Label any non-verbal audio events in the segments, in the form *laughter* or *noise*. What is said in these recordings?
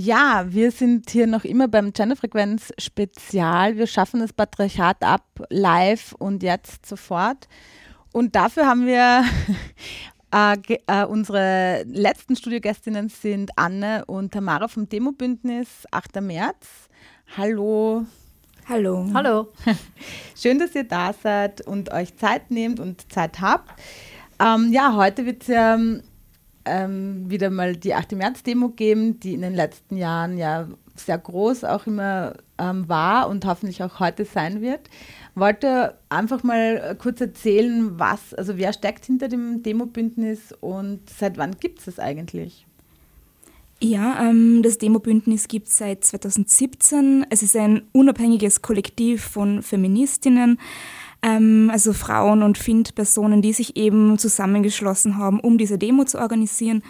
Ja, wir sind hier noch immer beim Genderfrequenz Spezial. Wir schaffen das Patriarchat ab, live und jetzt sofort. Und dafür haben wir *laughs* äh, äh, unsere letzten Studiogästinnen sind Anne und Tamara vom Demobündnis 8. März. Hallo. Hallo. Hallo. *laughs* Schön, dass ihr da seid und euch Zeit nehmt und Zeit habt. Ähm, ja, heute wird es ja ähm, wieder mal die 8. März-Demo geben, die in den letzten Jahren ja sehr groß auch immer ähm, war und hoffentlich auch heute sein wird. Wollte einfach mal kurz erzählen, was, also wer steckt hinter dem Demobündnis und seit wann gibt es das eigentlich? Ja, ähm, das Demobündnis gibt es seit 2017. Es ist ein unabhängiges Kollektiv von Feministinnen, ähm, also Frauen und FIND-Personen, die sich eben zusammengeschlossen haben, um diese Demo zu organisieren.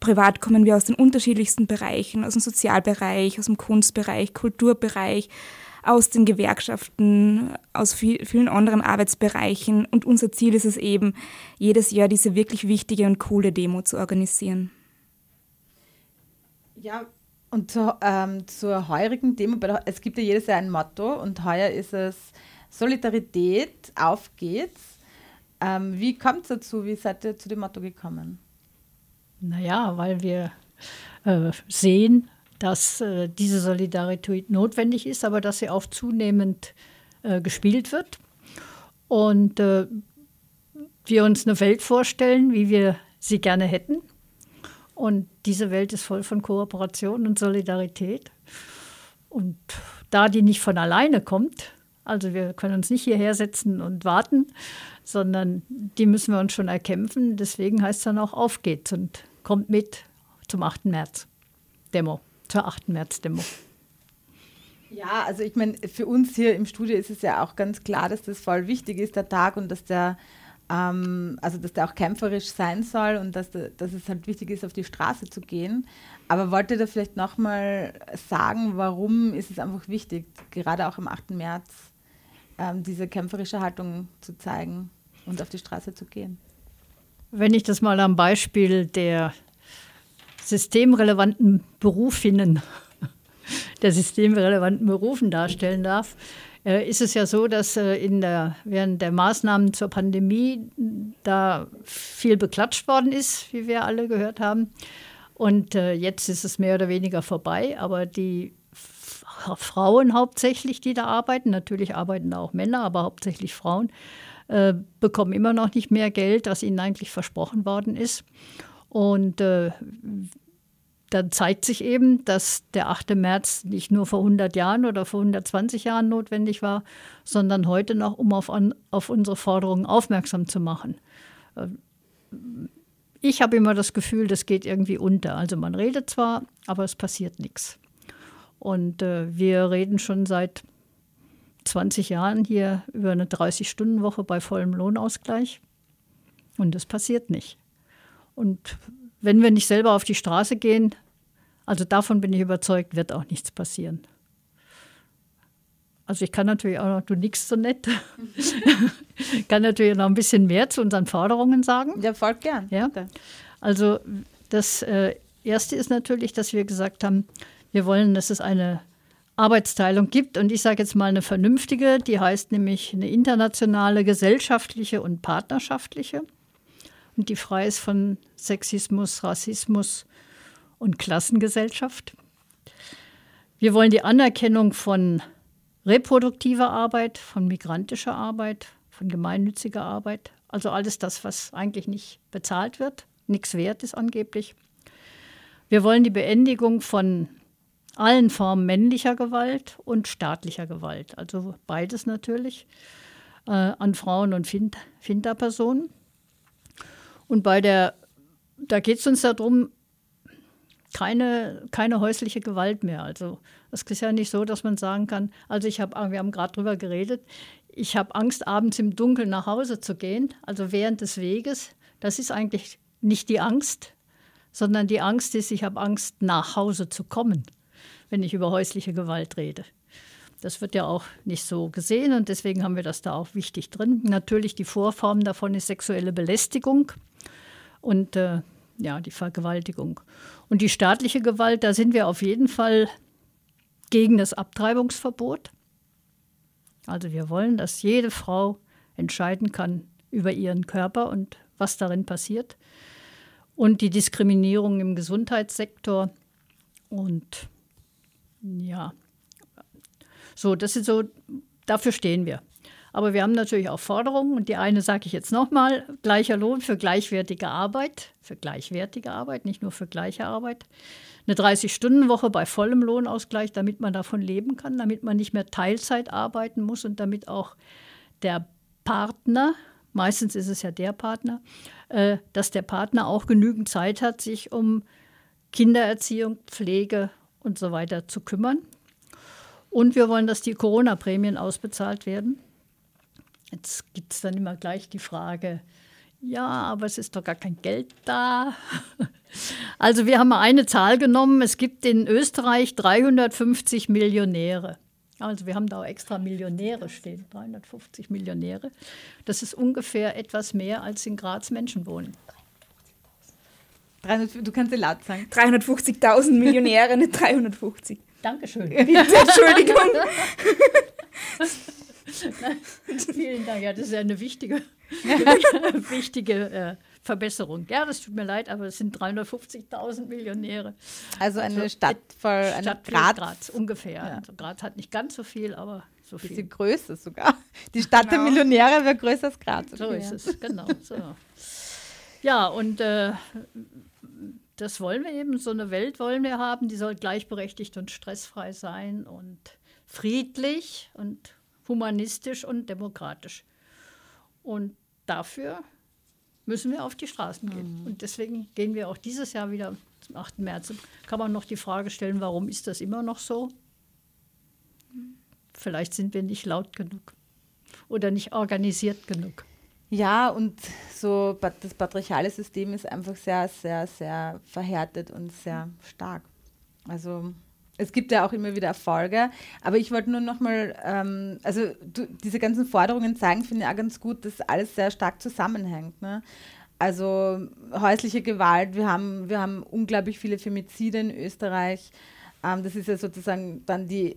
Privat kommen wir aus den unterschiedlichsten Bereichen, aus dem Sozialbereich, aus dem Kunstbereich, Kulturbereich, aus den Gewerkschaften, aus vielen anderen Arbeitsbereichen. Und unser Ziel ist es eben, jedes Jahr diese wirklich wichtige und coole Demo zu organisieren. Ja, und zur, ähm, zur heurigen Demo, es gibt ja jedes Jahr ein Motto und heuer ist es Solidarität, auf geht's. Ähm, wie kommt es dazu? Wie seid ihr zu dem Motto gekommen? Naja, weil wir äh, sehen, dass äh, diese Solidarität notwendig ist, aber dass sie auch zunehmend äh, gespielt wird. Und äh, wir uns eine Welt vorstellen, wie wir sie gerne hätten. Und diese Welt ist voll von Kooperation und Solidarität. Und da die nicht von alleine kommt, also wir können uns nicht hierher setzen und warten, sondern die müssen wir uns schon erkämpfen. Deswegen heißt es dann auch, auf geht's und kommt mit zum 8. März Demo, zur 8. März Demo. Ja, also ich meine, für uns hier im Studio ist es ja auch ganz klar, dass das voll wichtig ist, der Tag, und dass der, ähm, also dass der auch kämpferisch sein soll und dass, der, dass es halt wichtig ist, auf die Straße zu gehen. Aber wollt ihr da vielleicht nochmal sagen, warum ist es einfach wichtig, gerade auch am 8. März ähm, diese kämpferische Haltung zu zeigen und auf die Straße zu gehen. Wenn ich das mal am Beispiel der systemrelevanten Berufinnen, *laughs* der systemrelevanten Berufen darstellen darf, ist es ja so, dass äh, in der, während der Maßnahmen zur Pandemie da viel beklatscht worden ist, wie wir alle gehört haben. Und äh, jetzt ist es mehr oder weniger vorbei, aber die Frauen hauptsächlich, die da arbeiten. Natürlich arbeiten da auch Männer, aber hauptsächlich Frauen äh, bekommen immer noch nicht mehr Geld, was ihnen eigentlich versprochen worden ist. Und äh, dann zeigt sich eben, dass der 8. März nicht nur vor 100 Jahren oder vor 120 Jahren notwendig war, sondern heute noch, um auf, auf unsere Forderungen aufmerksam zu machen. Äh, ich habe immer das Gefühl, das geht irgendwie unter. Also man redet zwar, aber es passiert nichts. Und äh, wir reden schon seit 20 Jahren hier über eine 30-Stunden-Woche bei vollem Lohnausgleich. Und das passiert nicht. Und wenn wir nicht selber auf die Straße gehen, also davon bin ich überzeugt, wird auch nichts passieren. Also ich kann natürlich auch noch, du nix so nett, *laughs* kann natürlich noch ein bisschen mehr zu unseren Forderungen sagen. Ja, folgt gern. Ja? Also das äh, Erste ist natürlich, dass wir gesagt haben, wir wollen, dass es eine Arbeitsteilung gibt und ich sage jetzt mal eine vernünftige, die heißt nämlich eine internationale, gesellschaftliche und partnerschaftliche die frei ist von Sexismus, Rassismus und Klassengesellschaft. Wir wollen die Anerkennung von reproduktiver Arbeit, von migrantischer Arbeit, von gemeinnütziger Arbeit, also alles das, was eigentlich nicht bezahlt wird, nichts wert ist angeblich. Wir wollen die Beendigung von allen Formen männlicher Gewalt und staatlicher Gewalt. Also beides natürlich äh, an Frauen und Find Finderpersonen. Und bei der, da geht es uns darum, keine, keine häusliche Gewalt mehr. Also es ist ja nicht so, dass man sagen kann, also ich habe, wir haben gerade drüber geredet, ich habe Angst, abends im Dunkeln nach Hause zu gehen, also während des Weges. Das ist eigentlich nicht die Angst, sondern die Angst ist, ich habe Angst, nach Hause zu kommen wenn ich über häusliche Gewalt rede. Das wird ja auch nicht so gesehen und deswegen haben wir das da auch wichtig drin. Natürlich die Vorform davon ist sexuelle Belästigung und äh, ja, die Vergewaltigung. Und die staatliche Gewalt, da sind wir auf jeden Fall gegen das Abtreibungsverbot. Also wir wollen, dass jede Frau entscheiden kann über ihren Körper und was darin passiert. Und die Diskriminierung im Gesundheitssektor. Und ja, so, das ist so, dafür stehen wir. Aber wir haben natürlich auch Forderungen und die eine sage ich jetzt nochmal, gleicher Lohn für gleichwertige Arbeit, für gleichwertige Arbeit, nicht nur für gleiche Arbeit. Eine 30-Stunden-Woche bei vollem Lohnausgleich, damit man davon leben kann, damit man nicht mehr Teilzeit arbeiten muss und damit auch der Partner, meistens ist es ja der Partner, äh, dass der Partner auch genügend Zeit hat, sich um Kindererziehung, Pflege und so weiter zu kümmern. Und wir wollen, dass die Corona-Prämien ausbezahlt werden. Jetzt gibt es dann immer gleich die Frage, ja, aber es ist doch gar kein Geld da. *laughs* Also wir haben mal eine Zahl genommen. Es gibt in Österreich 350 Millionäre. Also wir haben da auch extra Millionäre stehen, 350 Millionäre. Das ist ungefähr etwas mehr, als in Graz Menschen wohnen. 300, du kannst dir laut sagen. 350.000 Millionäre, nicht *laughs* 350. Dankeschön. Bitte, Entschuldigung. *laughs* Vielen Dank. Ja, das ist ja eine wichtige, *laughs* wichtige äh, Verbesserung. Ja, das tut mir leid, aber es sind 350.000 Millionäre. Also eine also Stadt voll, eine Stadt Graz. Graz ungefähr. Ja. Also Graz hat nicht ganz so viel, aber so viel. Bisschen größer sogar. Die Stadt genau. der Millionäre wäre größer als Graz. So ist es, genau. So. Ja, und äh, das wollen wir eben, so eine Welt wollen wir haben, die soll gleichberechtigt und stressfrei sein und friedlich und humanistisch und demokratisch. Und dafür müssen wir auf die Straßen gehen. Mhm. Und deswegen gehen wir auch dieses Jahr wieder zum 8. März. Kann man noch die Frage stellen, warum ist das immer noch so? Vielleicht sind wir nicht laut genug oder nicht organisiert genug. Ja, und so das patriarchale System ist einfach sehr, sehr, sehr verhärtet und sehr stark. Also es gibt ja auch immer wieder Erfolge, aber ich wollte nur nochmal, ähm, also du, diese ganzen Forderungen zeigen, finde ich auch ganz gut, dass alles sehr stark zusammenhängt. Ne? Also häusliche Gewalt, wir haben, wir haben unglaublich viele Femizide in Österreich. Ähm, das ist ja sozusagen dann die,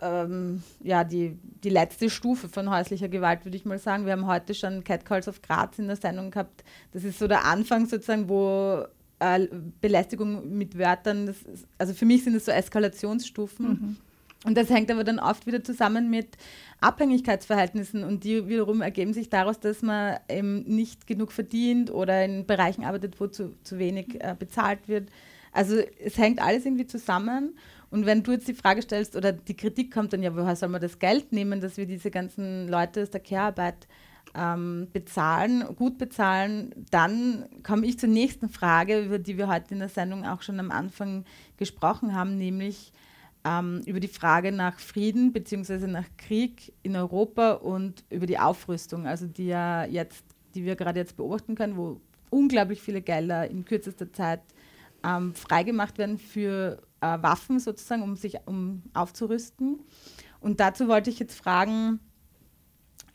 ähm, ja, die, die letzte Stufe von häuslicher Gewalt, würde ich mal sagen. Wir haben heute schon Catcalls of Graz in der Sendung gehabt. Das ist so der Anfang sozusagen, wo äh, Belästigung mit Wörtern, ist, also für mich sind es so Eskalationsstufen. Mhm. Und das hängt aber dann oft wieder zusammen mit Abhängigkeitsverhältnissen und die wiederum ergeben sich daraus, dass man eben nicht genug verdient oder in Bereichen arbeitet, wo zu, zu wenig äh, bezahlt wird. Also es hängt alles irgendwie zusammen. Und wenn du jetzt die Frage stellst oder die Kritik kommt dann ja, woher soll man das Geld nehmen, dass wir diese ganzen Leute aus der Care-Arbeit ähm, bezahlen, gut bezahlen, dann komme ich zur nächsten Frage, über die wir heute in der Sendung auch schon am Anfang gesprochen haben, nämlich ähm, über die Frage nach Frieden bzw. nach Krieg in Europa und über die Aufrüstung, also die ja jetzt, die wir gerade jetzt beobachten können, wo unglaublich viele Gelder in kürzester Zeit ähm, freigemacht werden für äh, Waffen sozusagen, um sich um aufzurüsten. Und dazu wollte ich jetzt fragen,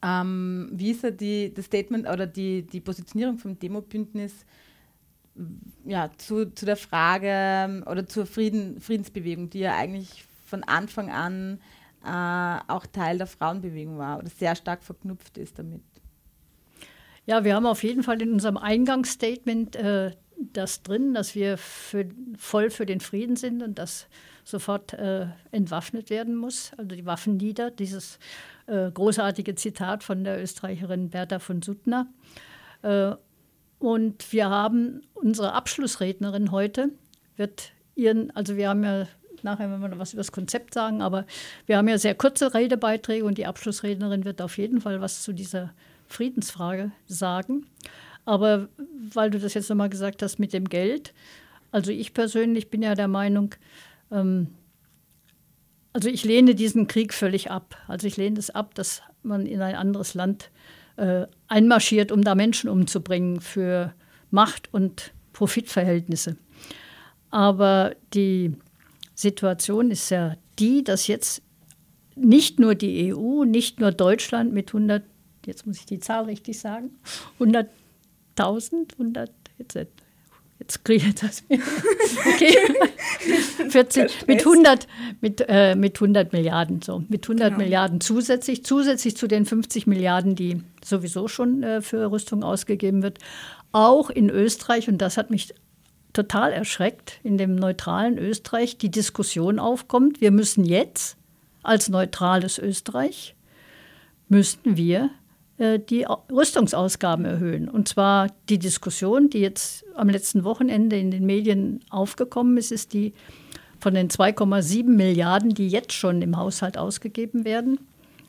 ähm, wie ist ja die, das Statement oder die, die Positionierung vom Demobündnis ja, zu, zu der Frage ähm, oder zur Frieden, Friedensbewegung, die ja eigentlich von Anfang an äh, auch Teil der Frauenbewegung war oder sehr stark verknüpft ist damit? Ja, wir haben auf jeden Fall in unserem Eingangsstatement äh, das drin, dass wir für, voll für den Frieden sind und dass sofort äh, entwaffnet werden muss, also die Waffen nieder. Dieses äh, großartige Zitat von der Österreicherin Bertha von Suttner. Äh, und wir haben unsere Abschlussrednerin heute, wird ihren, also wir haben ja nachher, wenn wir noch was über das Konzept sagen, aber wir haben ja sehr kurze Redebeiträge und die Abschlussrednerin wird auf jeden Fall was zu dieser Friedensfrage sagen. Aber weil du das jetzt nochmal gesagt hast mit dem Geld, also ich persönlich bin ja der Meinung, ähm, also ich lehne diesen Krieg völlig ab. Also ich lehne es ab, dass man in ein anderes Land äh, einmarschiert, um da Menschen umzubringen für Macht und Profitverhältnisse. Aber die Situation ist ja die, dass jetzt nicht nur die EU, nicht nur Deutschland mit 100, jetzt muss ich die Zahl richtig sagen, 100.000, 100, jetzt Jetzt kriege ich das. *laughs* Okay. *laughs* 40, mit 100, mit, äh, mit 100 Milliarden, so. Mit 100 genau. Milliarden zusätzlich, zusätzlich zu den 50 Milliarden, die sowieso schon äh, für Rüstung ausgegeben wird. Auch in Österreich, und das hat mich total erschreckt, in dem neutralen Österreich die Diskussion aufkommt, wir müssen jetzt als neutrales Österreich, müssten wir die Rüstungsausgaben erhöhen. Und zwar die Diskussion, die jetzt am letzten Wochenende in den Medien aufgekommen ist, ist die von den 2,7 Milliarden, die jetzt schon im Haushalt ausgegeben werden,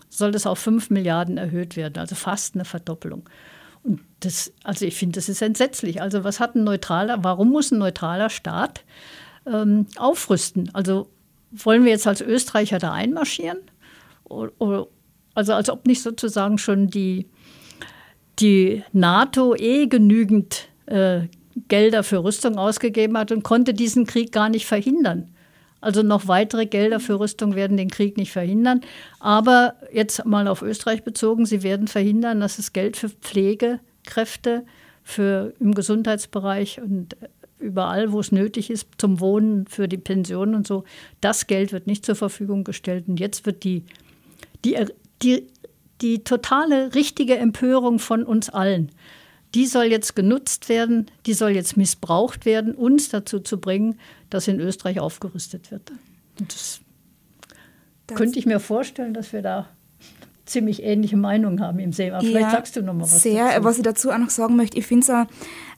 soll das auf 5 Milliarden erhöht werden, also fast eine Verdoppelung. Und das, also ich finde, das ist entsetzlich. Also was hat ein neutraler, warum muss ein neutraler Staat ähm, aufrüsten? Also wollen wir jetzt als Österreicher da einmarschieren? Oder, also als ob nicht sozusagen schon die, die NATO eh genügend äh, Gelder für Rüstung ausgegeben hat und konnte diesen Krieg gar nicht verhindern. Also noch weitere Gelder für Rüstung werden den Krieg nicht verhindern. Aber jetzt mal auf Österreich bezogen, sie werden verhindern, dass es Geld für Pflegekräfte, für im Gesundheitsbereich und überall, wo es nötig ist, zum Wohnen, für die Pensionen und so, das Geld wird nicht zur Verfügung gestellt. Und jetzt wird die, die die, die totale richtige Empörung von uns allen, die soll jetzt genutzt werden, die soll jetzt missbraucht werden, uns dazu zu bringen, dass in Österreich aufgerüstet wird. Und das, das könnte ich mir vorstellen, dass wir da ziemlich ähnliche Meinungen haben im. Aber vielleicht ja, sagst du noch mal was sehr, dazu. Was ich dazu auch noch sagen möchte, ich finde es auch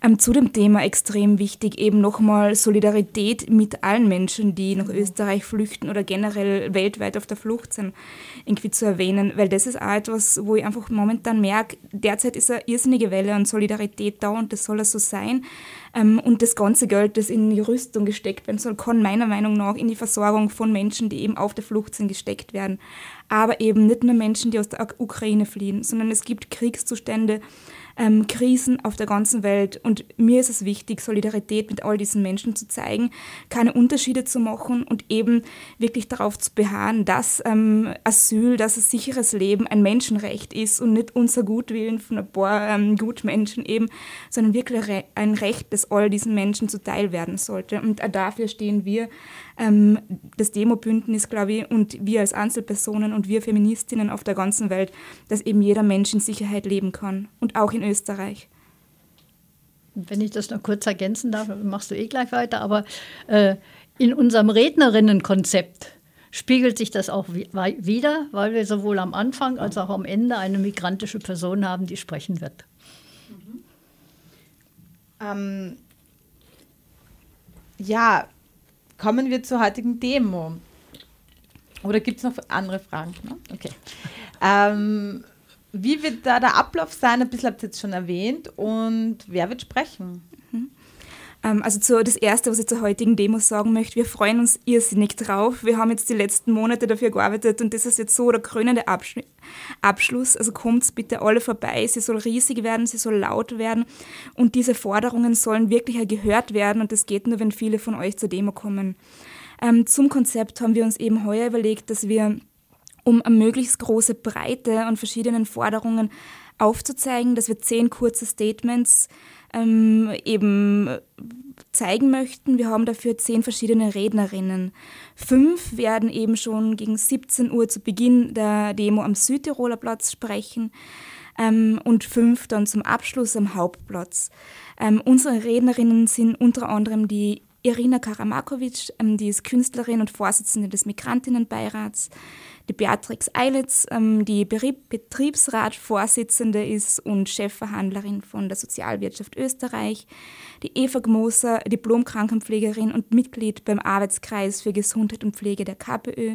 ähm, zu dem Thema extrem wichtig, eben nochmal Solidarität mit allen Menschen, die nach Österreich flüchten oder generell weltweit auf der Flucht sind, irgendwie zu erwähnen, weil das ist auch etwas, wo ich einfach momentan merke, derzeit ist eine irrsinnige Welle an Solidarität da und das soll es so sein. Ähm, und das ganze Geld, das in die Rüstung gesteckt werden soll, kann meiner Meinung nach in die Versorgung von Menschen, die eben auf der Flucht sind, gesteckt werden. Aber eben nicht nur Menschen, die aus der Ukraine fliehen, sondern es gibt Kriegszustände, ähm, Krisen auf der ganzen Welt. Und mir ist es wichtig, Solidarität mit all diesen Menschen zu zeigen, keine Unterschiede zu machen und eben wirklich darauf zu beharren, dass ähm, Asyl, dass ein sicheres Leben ein Menschenrecht ist und nicht unser Gutwillen von ein paar ähm, Gutmenschen eben, sondern wirklich ein Recht, das all diesen Menschen zuteil werden sollte. Und dafür stehen wir ähm, das Demo-Bündnis, glaube ich, und wir als Einzelpersonen und wir Feministinnen auf der ganzen Welt, dass eben jeder Mensch in Sicherheit leben kann und auch in Österreich. Wenn ich das noch kurz ergänzen darf, machst du eh gleich weiter, aber äh, in unserem Rednerinnenkonzept spiegelt sich das auch wieder, weil wir sowohl am Anfang als auch am Ende eine migrantische Person haben, die sprechen wird. Mhm. Ähm, ja, kommen wir zur heutigen Demo. Oder gibt es noch andere Fragen? Ne? Okay. Ähm, wie wird da der Ablauf sein? Ein bisschen habt ihr jetzt schon erwähnt. Und wer wird sprechen? Ähm, also zu, das Erste, was ich zur heutigen Demo sagen möchte, wir freuen uns irrsinnig drauf. Wir haben jetzt die letzten Monate dafür gearbeitet und das ist jetzt so der krönende Abschluss. Also kommt bitte alle vorbei. Sie soll riesig werden, sie soll laut werden und diese Forderungen sollen wirklich gehört werden und das geht nur, wenn viele von euch zur Demo kommen. Ähm, zum Konzept haben wir uns eben heuer überlegt, dass wir um eine möglichst große Breite an verschiedenen Forderungen aufzuzeigen, dass wir zehn kurze Statements ähm, eben zeigen möchten. Wir haben dafür zehn verschiedene Rednerinnen. Fünf werden eben schon gegen 17 Uhr zu Beginn der Demo am Südtiroler Platz sprechen ähm, und fünf dann zum Abschluss am Hauptplatz. Ähm, unsere Rednerinnen sind unter anderem die Irina Karamakovic, ähm, die ist Künstlerin und Vorsitzende des Migrantinnenbeirats, die Beatrix Eilitz, ähm, die Betriebsratvorsitzende ist und Chefverhandlerin von der Sozialwirtschaft Österreich, die Eva Gmoser, Diplomkrankenpflegerin und Mitglied beim Arbeitskreis für Gesundheit und Pflege der KPÖ,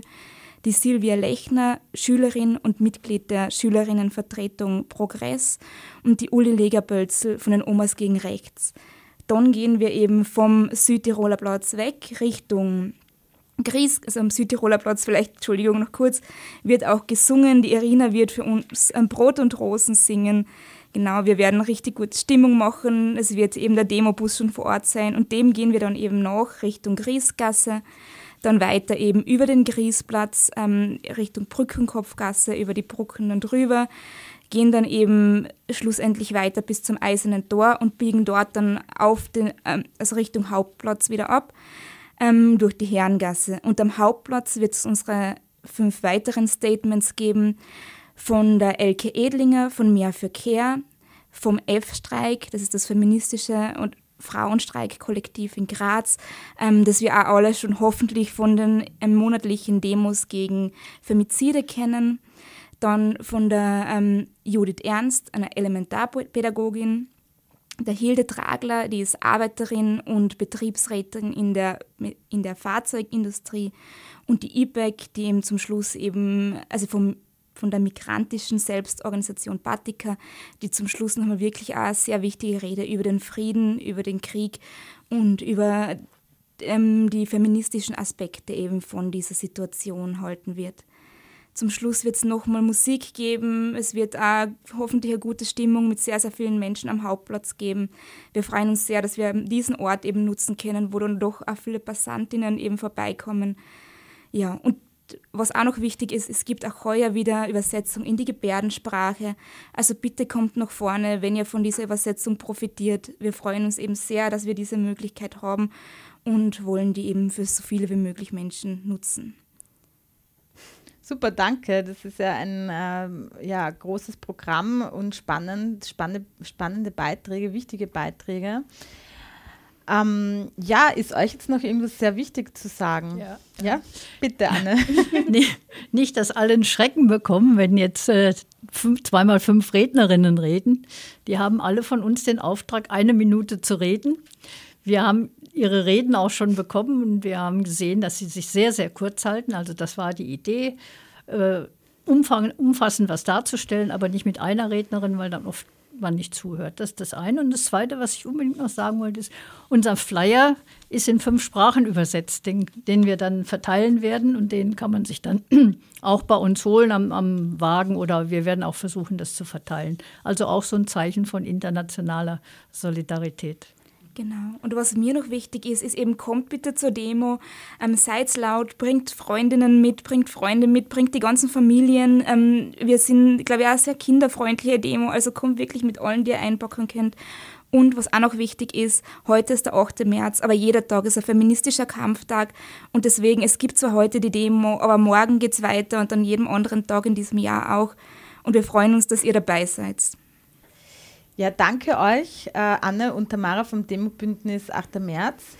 die Silvia Lechner, Schülerin und Mitglied der Schülerinnenvertretung Progress. Und die Uli Legerbölzel von den Omas gegen Rechts. Dann gehen wir eben vom Südtiroler Platz weg Richtung Gries, also am Südtiroler Platz, vielleicht, Entschuldigung, noch kurz, wird auch gesungen. Die Irina wird für uns Brot und Rosen singen. Genau, wir werden richtig gut Stimmung machen. Es wird eben der Demobus schon vor Ort sein und dem gehen wir dann eben nach Richtung Griesgasse. Dann weiter eben über den Grieспlatz ähm, Richtung Brückenkopfgasse, über die Brücken und rüber gehen dann eben schlussendlich weiter bis zum Eisernen Tor und biegen dort dann auf den, ähm, also Richtung Hauptplatz wieder ab ähm, durch die Herrengasse. Und am Hauptplatz wird es unsere fünf weiteren Statements geben von der Elke Edlinger, von Mehr für Care, vom F-Streik, das ist das feministische und Frauenstreikkollektiv in Graz, ähm, das wir auch alle schon hoffentlich von den ähm, monatlichen Demos gegen Femizide kennen. Dann von der ähm, Judith Ernst, einer Elementarpädagogin, der Hilde Tragler, die ist Arbeiterin und Betriebsrätin in der, in der Fahrzeugindustrie und die IPEC, die eben zum Schluss eben, also vom, von der migrantischen Selbstorganisation Batika, die zum Schluss nochmal wirklich auch eine sehr wichtige Rede über den Frieden, über den Krieg und über ähm, die feministischen Aspekte eben von dieser Situation halten wird. Zum Schluss wird es nochmal Musik geben. Es wird auch hoffentlich eine gute Stimmung mit sehr, sehr vielen Menschen am Hauptplatz geben. Wir freuen uns sehr, dass wir diesen Ort eben nutzen können, wo dann doch auch viele Passantinnen eben vorbeikommen. Ja, und was auch noch wichtig ist, es gibt auch heuer wieder Übersetzung in die Gebärdensprache. Also bitte kommt nach vorne, wenn ihr von dieser Übersetzung profitiert. Wir freuen uns eben sehr, dass wir diese Möglichkeit haben und wollen die eben für so viele wie möglich Menschen nutzen. Super, danke. Das ist ja ein äh, ja, großes Programm und spannend, spannende, spannende Beiträge, wichtige Beiträge. Ähm, ja, ist euch jetzt noch irgendwas sehr wichtig zu sagen? Ja, ja? bitte, *laughs* Anne. Nicht, dass alle einen Schrecken bekommen, wenn jetzt äh, fünf, zweimal fünf Rednerinnen reden. Die haben alle von uns den Auftrag, eine Minute zu reden. Wir haben ihre Reden auch schon bekommen und wir haben gesehen, dass sie sich sehr, sehr kurz halten. Also das war die Idee, äh, umfang, umfassend was darzustellen, aber nicht mit einer Rednerin, weil dann oft man nicht zuhört. Das ist das eine. Und das zweite, was ich unbedingt noch sagen wollte, ist, unser Flyer ist in fünf Sprachen übersetzt, den, den wir dann verteilen werden und den kann man sich dann *clears throat* auch bei uns holen am, am Wagen oder wir werden auch versuchen, das zu verteilen. Also auch so ein Zeichen von internationaler Solidarität. Genau. Und was mir noch wichtig ist, ist eben, kommt bitte zur Demo, ähm, seid laut, bringt Freundinnen mit, bringt Freunde mit, bringt die ganzen Familien. Ähm, wir sind, glaube ich, auch sehr kinderfreundliche Demo, also kommt wirklich mit allen, die ihr einpacken könnt. Und was auch noch wichtig ist, heute ist der 8. März, aber jeder Tag ist ein feministischer Kampftag. Und deswegen, es gibt zwar heute die Demo, aber morgen geht es weiter und an jedem anderen Tag in diesem Jahr auch. Und wir freuen uns, dass ihr dabei seid. Ja, danke euch, äh, Anne und Tamara vom Demobündnis 8. März.